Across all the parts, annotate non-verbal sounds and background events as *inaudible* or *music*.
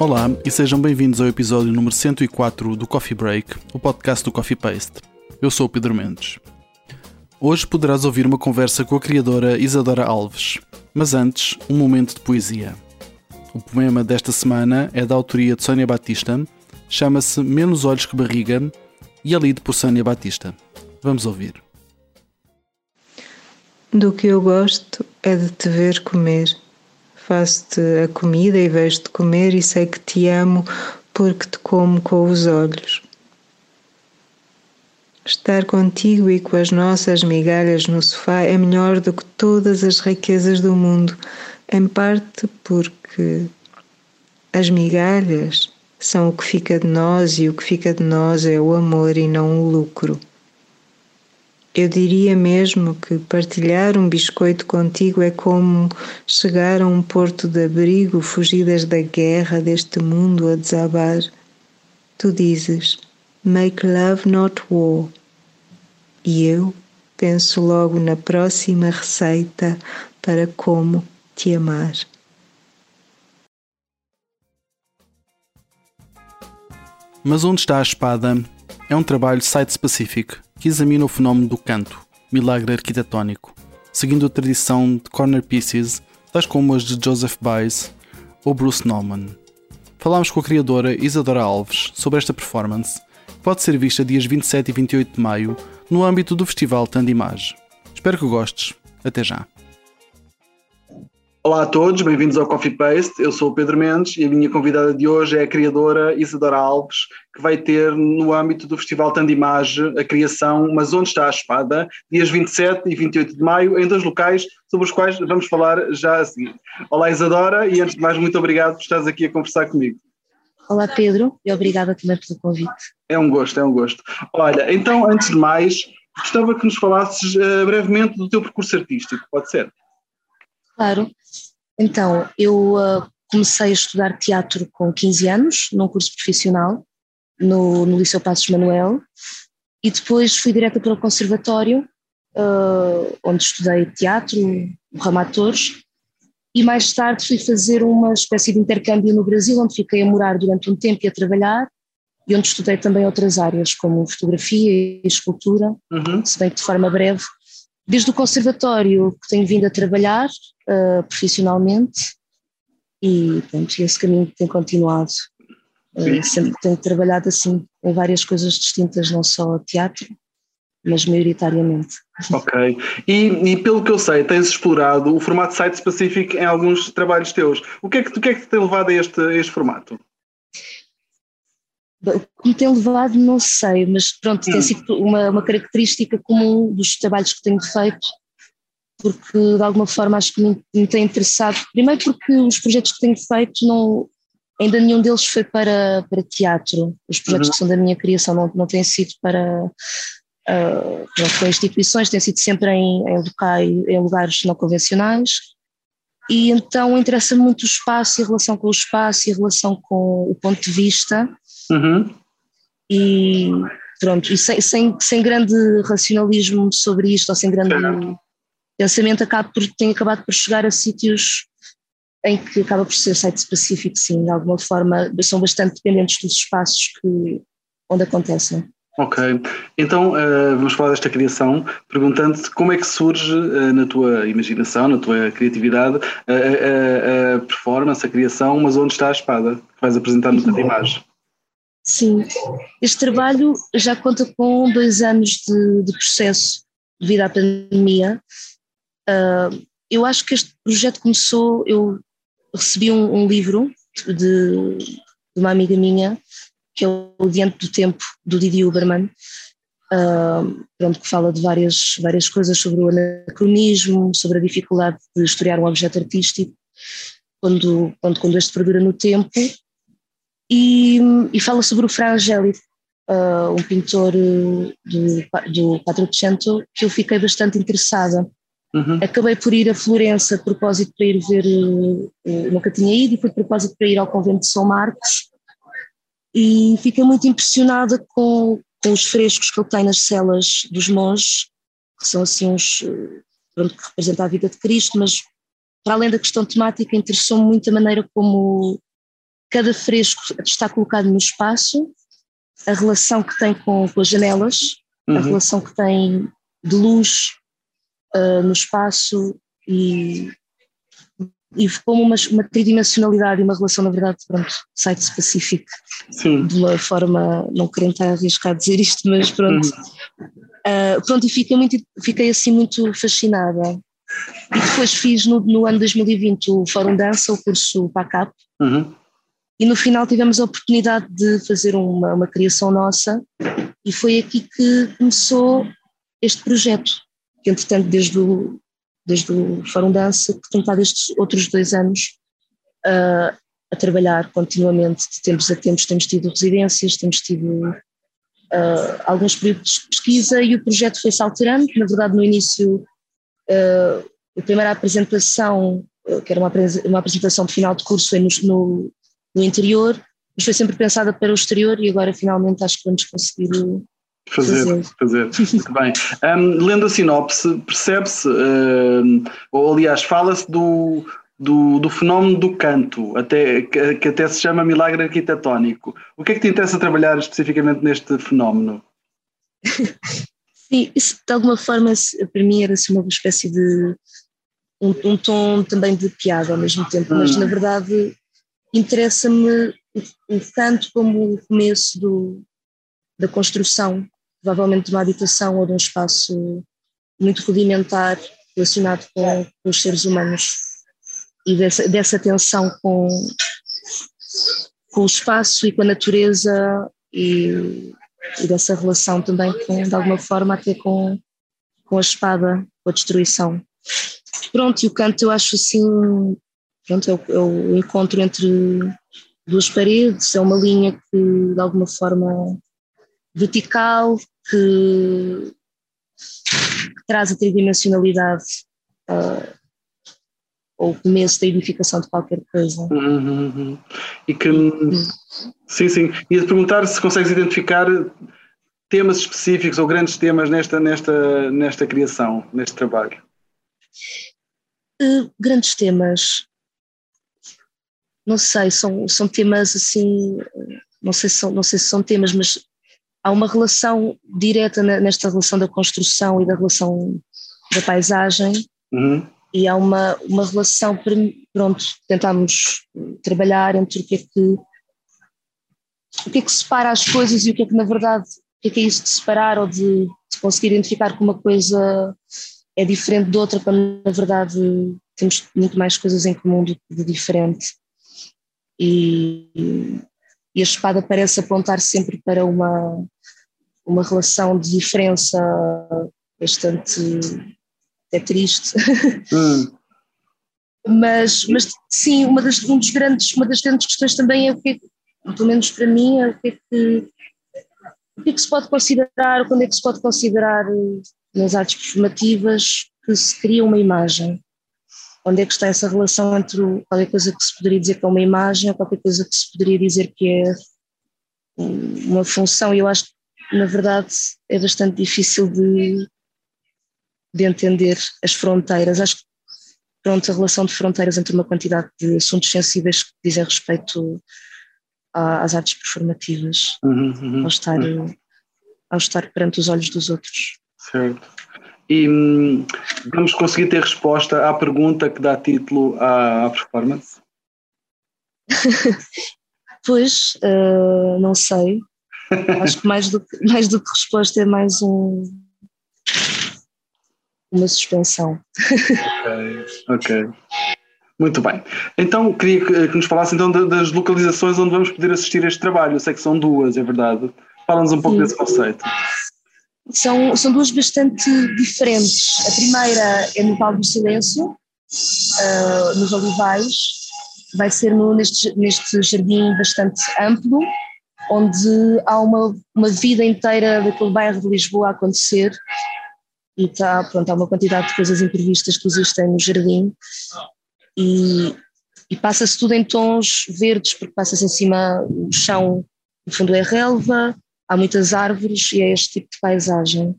Olá e sejam bem-vindos ao episódio número 104 do Coffee Break, o podcast do Coffee Paste. Eu sou o Pedro Mendes. Hoje poderás ouvir uma conversa com a criadora Isadora Alves, mas antes, um momento de poesia. O poema desta semana é da autoria de Sónia Batista, chama-se Menos Olhos que Barriga e é lido por Sónia Batista. Vamos ouvir. Do que eu gosto é de te ver comer faço-te a comida e vejo-te comer e sei que te amo porque te como com os olhos. Estar contigo e com as nossas migalhas no sofá é melhor do que todas as riquezas do mundo, em parte porque as migalhas são o que fica de nós e o que fica de nós é o amor e não o lucro. Eu diria mesmo que partilhar um biscoito contigo é como chegar a um porto de abrigo, fugidas da guerra deste mundo a desabar. Tu dizes, make love not war. E eu penso logo na próxima receita para como te amar. Mas onde está a espada é um trabalho site-specific que examina o fenómeno do canto, milagre arquitetónico, seguindo a tradição de corner pieces, tais como as de Joseph Baez ou Bruce Nauman. Falámos com a criadora Isadora Alves sobre esta performance, que pode ser vista dias 27 e 28 de maio no âmbito do Festival Tandimage. Espero que gostes. Até já. Olá a todos, bem-vindos ao Coffee Paste. Eu sou o Pedro Mendes e a minha convidada de hoje é a criadora Isadora Alves, que vai ter no âmbito do Festival Tandimage a criação Mas Onde Está a Espada, dias 27 e 28 de maio, em dois locais sobre os quais vamos falar já a seguir. Olá Isadora e antes de mais muito obrigado por estares aqui a conversar comigo. Olá Pedro e obrigada também pelo convite. É um gosto, é um gosto. Olha, então antes de mais, gostava que nos falasses uh, brevemente do teu percurso artístico, pode ser? Claro. Então, eu uh, comecei a estudar teatro com 15 anos, num curso profissional, no, no Liceu Passos Manuel, e depois fui direta para o conservatório, uh, onde estudei teatro, ramatores, e mais tarde fui fazer uma espécie de intercâmbio no Brasil, onde fiquei a morar durante um tempo e a trabalhar, e onde estudei também outras áreas, como fotografia e escultura, uhum. se bem que de forma breve. Desde o conservatório que tenho vindo a trabalhar, uh, profissionalmente e pronto, esse caminho tem continuado. Uh, sempre tenho trabalhado assim em várias coisas distintas, não só teatro, mas maioritariamente. Ok. E, e, pelo que eu sei, tens explorado o formato site específico em alguns trabalhos teus. O que é que, o que, é que te tem levado a este, a este formato? O que me tem levado, não sei, mas pronto, hum. tem sido uma, uma característica comum dos trabalhos que tenho feito, porque de alguma forma acho que me, me tem interessado. Primeiro porque os projetos que tenho feito não, ainda nenhum deles foi para, para teatro. Os projetos uhum. que são da minha criação não, não têm sido para, uh, para instituições, têm sido sempre em, em, locais, em lugares não convencionais. E então interessa muito o espaço e a relação com o espaço e a relação com o ponto de vista. Uhum. E pronto, e sem, sem, sem grande racionalismo sobre isto, ou sem grande pensamento acaba por, tem acabado por chegar a sítios em que acaba por ser site específico, sim, de alguma forma são bastante dependentes dos espaços que, onde acontecem. Ok, então uh, vamos falar desta criação, perguntando-te como é que surge uh, na tua imaginação, na tua criatividade, uh, a performance, a criação, mas onde está a espada que vais apresentar no teu imagem? Sim, este trabalho já conta com dois anos de, de processo devido à pandemia. Uh, eu acho que este projeto começou, eu recebi um, um livro de, de, uma amiga minha, que é o Diante do Tempo, do Didi Uberman, uh, pronto, que fala de várias, várias coisas sobre o anacronismo, sobre a dificuldade de historiar um objeto artístico, quando, quando, quando este perdura no tempo, e, e fala sobre o Fra Angélico, uh, um pintor do, do Quattrocento, que eu fiquei bastante interessada. Uhum. Acabei por ir a Florença a propósito para ir ver, uh, nunca tinha ido, e foi a propósito para ir ao convento de São Marcos e fiquei muito impressionada com, com os frescos que ele tem nas celas dos monges, que são assim uns, pronto, que representam a vida de Cristo, mas para além da questão temática interessou-me muito a maneira como cada fresco está colocado no espaço, a relação que tem com, com as janelas, uhum. a relação que tem de luz uh, no espaço e, e como uma, uma tridimensionalidade e uma relação, na verdade, pronto, site específico, de uma forma, não querendo estar arriscar a dizer isto, mas pronto. Uhum. Uh, pronto, e fiquei, muito, fiquei assim muito fascinada. E depois fiz no, no ano 2020 o Fórum Dança, o curso PACAP, uhum. E no final tivemos a oportunidade de fazer uma, uma criação nossa, e foi aqui que começou este projeto, que entretanto desde o, desde o Fórum Dança, que tem estado estes outros dois anos uh, a trabalhar continuamente, de tempos a tempos. Temos tido residências, temos tido uh, alguns períodos de pesquisa e o projeto foi-se alterando, na verdade no início uh, a primeira apresentação, que era uma, uma apresentação de final de curso foi no, no, no interior, mas foi sempre pensada para o exterior e agora finalmente acho que vamos conseguir Fazer, fazer, fazer. *laughs* Muito bem. Um, lendo a sinopse, percebe-se, uh, ou aliás, fala-se do, do, do, fenómeno do canto, até, que, que, até se chama milagre arquitetónico. O que é que te interessa trabalhar especificamente neste fenómeno? *laughs* Sim, isso de alguma forma para mim era assim, uma espécie de um, um, tom também de piada ao mesmo tempo, hum. mas na verdade interessa-me o canto como o começo do, da construção provavelmente de uma habitação ou de um espaço muito rudimentar relacionado com, com os seres humanos e dessa, dessa tensão com, com o espaço e com a natureza e, e dessa relação também com, de alguma forma até com, com a espada, com a destruição. Pronto, e o canto eu acho assim, pronto, é o, é o encontro entre duas paredes, é uma linha que de alguma forma vertical que, que traz a tridimensionalidade uh, ou o começo da edificação de qualquer coisa. Uhum, uhum. E que, uhum. sim, sim. Ia-te perguntar se consegues identificar temas específicos ou grandes temas nesta, nesta, nesta criação, neste trabalho. Uh, grandes temas. Não sei, são, são temas assim, não sei, se são, não sei se são temas, mas há uma relação direta nesta relação da construção e da relação da paisagem uhum. e há uma, uma relação, pronto, tentámos trabalhar entre o que é que o que é que separa as coisas e o que é que na verdade, o que é que é isso de separar ou de, de conseguir identificar que uma coisa é diferente de outra quando na verdade temos muito mais coisas em comum do que de diferente e, e a espada parece apontar sempre para uma, uma relação de diferença bastante é triste. Hum. mas, mas sim, uma das, um dos grandes, uma das grandes questões também é o que, é, pelo menos para mim, é o que é que, o que, é que se pode considerar, quando é que se pode considerar nas artes performativas que se cria uma imagem. Onde é que está essa relação entre qualquer coisa que se poderia dizer que é uma imagem ou qualquer coisa que se poderia dizer que é uma função? Eu acho que na verdade, é bastante difícil de, de entender as fronteiras. Acho que pronto, a relação de fronteiras entre uma quantidade de assuntos sensíveis que dizem respeito às artes performativas, uhum, uhum, ao, estar, uhum. ao estar perante os olhos dos outros. Certo. E hum, vamos conseguir ter resposta à pergunta que dá título à, performance? *laughs* pois, uh, não sei. Acho que mais do que, mais do que resposta é mais um, uma suspensão. Ok, ok. Muito bem. Então, queria que, que nos falasse então das localizações onde vamos poder assistir este trabalho. Eu sei que são duas, é verdade. Fala-nos um pouco Sim. desse conceito. São, são duas bastante diferentes. A primeira é no Vale do Silêncio, uh, nos Olivais. Vai ser no, neste, neste jardim bastante amplo, onde há uma, uma vida inteira daquele bairro de Lisboa a acontecer e está, pronto, há uma quantidade de coisas imprevistas que existem no jardim e, e passa-se tudo em tons verdes porque passa-se em cima o chão, no fundo é relva, há muitas árvores e é este tipo de paisagem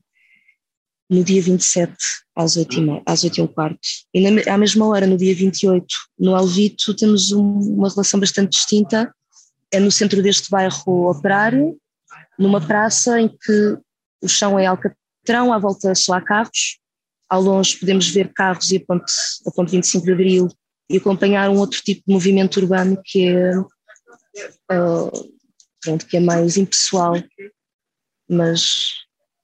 no dia 27 às 8 e, às 8 e um quarto. E na, à mesma hora, no dia 28, no Alvito, temos um, uma relação bastante distinta, é no centro deste bairro operário, numa praça em que o chão é alcatrão, à volta só há carros, ao longe podemos ver carros e a ponte, a ponte 25 de Abril e acompanhar um outro tipo de movimento urbano que é, uh, pronto, que é mais impessoal, mas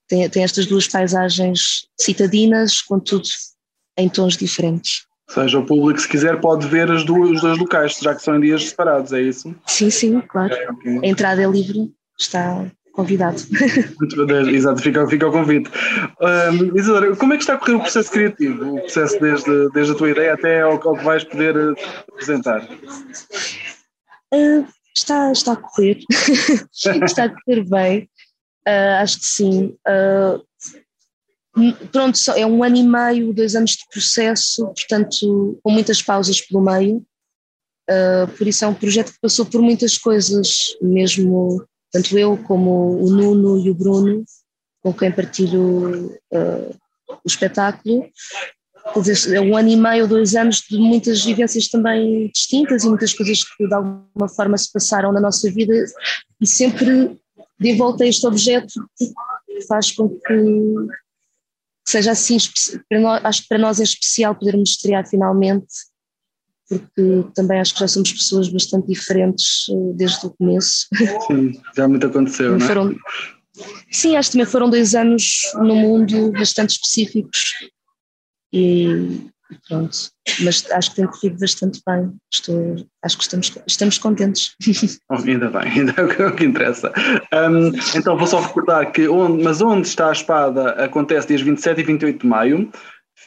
tem, tem estas duas paisagens citadinas, contudo em tons diferentes. Ou seja, o público, se quiser, pode ver as duas, os dois locais, já que são em dias separados, é isso? Sim, sim, claro. Okay, okay. A entrada é livre, está convidado. *laughs* Exato, fica, fica o convite. Um, Isadora, como é que está a correr o processo criativo? O processo desde, desde a tua ideia até ao, ao que vais poder eh, apresentar? Uh, está, está a correr. *laughs* está a correr bem. Uh, acho que sim. Uh, pronto, é um ano e meio, dois anos de processo, portanto, com muitas pausas pelo meio. Uh, por isso é um projeto que passou por muitas coisas, mesmo tanto eu como o Nuno e o Bruno, com quem partilho o espetáculo. É um ano e meio, dois anos de muitas vivências também distintas e muitas coisas que de alguma forma se passaram na nossa vida e sempre de volta a este objeto faz com que seja assim, para nós, acho que para nós é especial podermos estrear finalmente, porque também acho que já somos pessoas bastante diferentes eh, desde o começo. Sim, já muito aconteceu, não é? Foram, sim, acho que também foram dois anos no mundo bastante específicos e pronto, mas acho que tem corrido bastante bem, Estou, acho que estamos, estamos contentes. *laughs* Ainda bem, ainda é o que interessa. Um, então vou só recordar que, onde, mas onde está a espada acontece dias 27 e 28 de maio,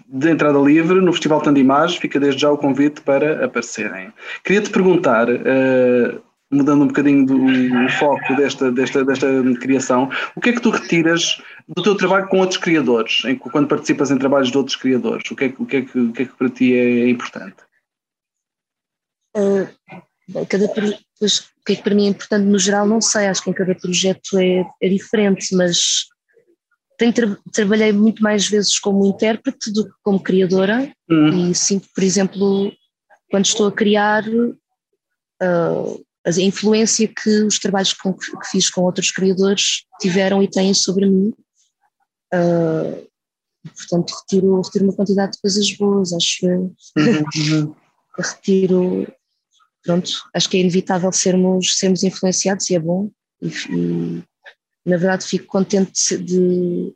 de entrada livre no Festival Tandimage, fica desde já o convite para aparecerem. Queria-te perguntar, uh, mudando um bocadinho do, o foco desta, desta, desta criação, o que é que tu retiras do teu trabalho com outros criadores, em, quando participas em trabalhos de outros criadores? O que é, o que, é que, o que, é que para ti é importante? Uh, cada, pois, o que é que para mim é importante no geral, não sei, acho que em cada projeto é, é diferente, mas tenho tra trabalhei muito mais vezes como intérprete do que como criadora uhum. e sinto, por exemplo, quando estou a criar, uh, a influência que os trabalhos com, que fiz com outros criadores tiveram e têm sobre mim. Uh, portanto, retiro, retiro uma quantidade de coisas boas, acho. Uhum, uhum. *laughs* retiro. Pronto, acho que é inevitável sermos, sermos influenciados e é bom. E, e na verdade, fico contente de,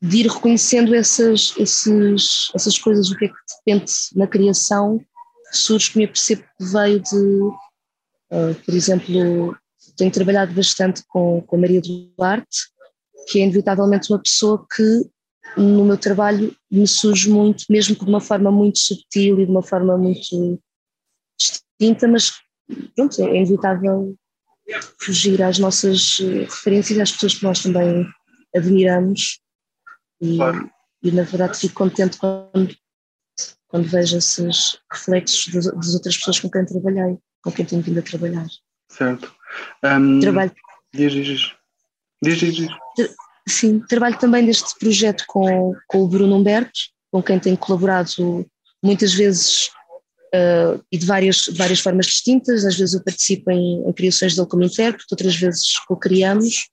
de ir reconhecendo essas, esses, essas coisas, o que é que de repente na criação surge que me apercebo que veio de Uh, por exemplo, tenho trabalhado bastante com, com a Maria Duarte, que é inevitavelmente uma pessoa que no meu trabalho me surge muito, mesmo de uma forma muito subtil e de uma forma muito distinta, mas pronto, é inevitável fugir às nossas eh, referências, às pessoas que nós também admiramos e, claro. e na verdade fico contente quando, quando vejo esses reflexos das, das outras pessoas com quem trabalhei com quem tenho vindo a trabalhar. Certo. Um, trabalho. Diz, diz, diz. diz, diz. Sim, trabalho também neste projeto com, com o Bruno Humberto, com quem tenho colaborado muitas vezes uh, e de várias, várias formas distintas. Às vezes eu participo em, em criações dele como intérprete, outras vezes co-criamos.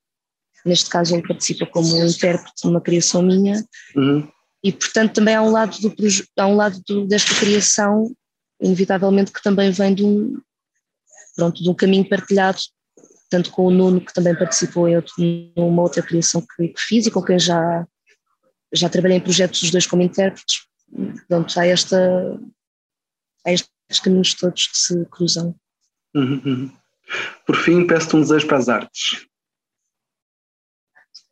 Neste caso ele participa como intérprete numa criação minha. Uhum. E portanto também há um lado, do, há um lado do, desta criação, inevitavelmente, que também vem de um, pronto, de um caminho partilhado, tanto com o Nuno, que também participou em outro, numa outra criação que, que, fiz e com quem já, já trabalhei em projetos os dois como intérpretes. Portanto, há, esta, há estes caminhos todos que se cruzam. Uhum, uhum. Por fim, peço-te um desejo para as artes.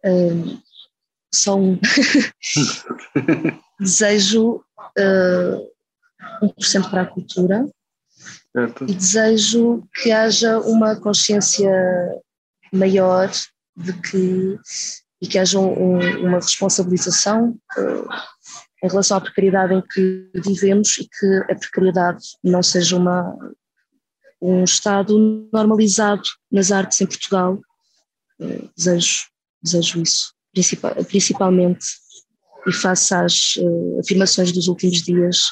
Uh, só um. *laughs* desejo uh, 1% para a cultura, Certo. E desejo que haja uma consciência maior de que e que haja um, uma responsabilização uh, em relação à precariedade em que vivemos e que a precariedade não seja uma, um estado normalizado nas artes em Portugal. Uh, desejo, desejo isso, principal, principalmente, e face às uh, afirmações dos últimos dias,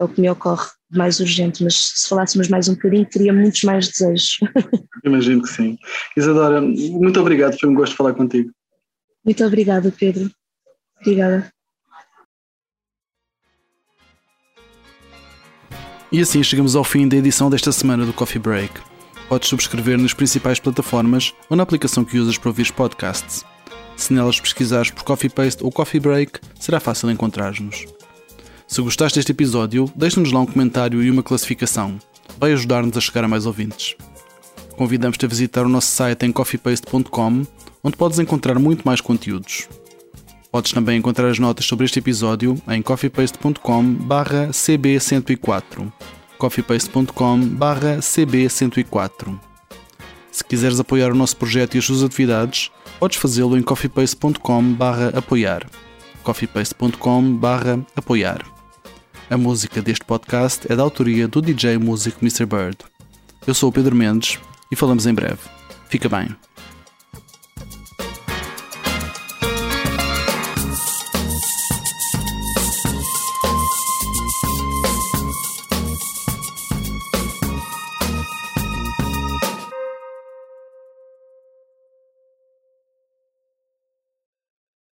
é o que me ocorre mais urgente, mas se falássemos mais um bocadinho, teria muitos mais desejos. *laughs* Imagino que sim. Isadora, muito obrigado, foi um gosto falar contigo. Muito obrigada, Pedro. Obrigada. E assim chegamos ao fim da edição desta semana do Coffee Break. Podes subscrever nas principais plataformas ou na aplicação que usas para ouvir podcasts. Se nelas pesquisares por Coffee Paste ou Coffee Break, será fácil encontrar-nos. Se gostaste deste episódio, deixa-nos lá um comentário e uma classificação. Vai ajudar-nos a chegar a mais ouvintes. Convidamos-te a visitar o nosso site em coffeepaste.com, onde podes encontrar muito mais conteúdos. Podes também encontrar as notas sobre este episódio em coffeepaste.com/cb104. coffeepaste.com/cb104. Se quiseres apoiar o nosso projeto e as suas atividades, podes fazê-lo em coffeepaste.com/apoiar. coffeepaste.com/apoiar. A música deste podcast é da autoria do DJ Music Mr. Bird. Eu sou o Pedro Mendes e falamos em breve. Fica bem.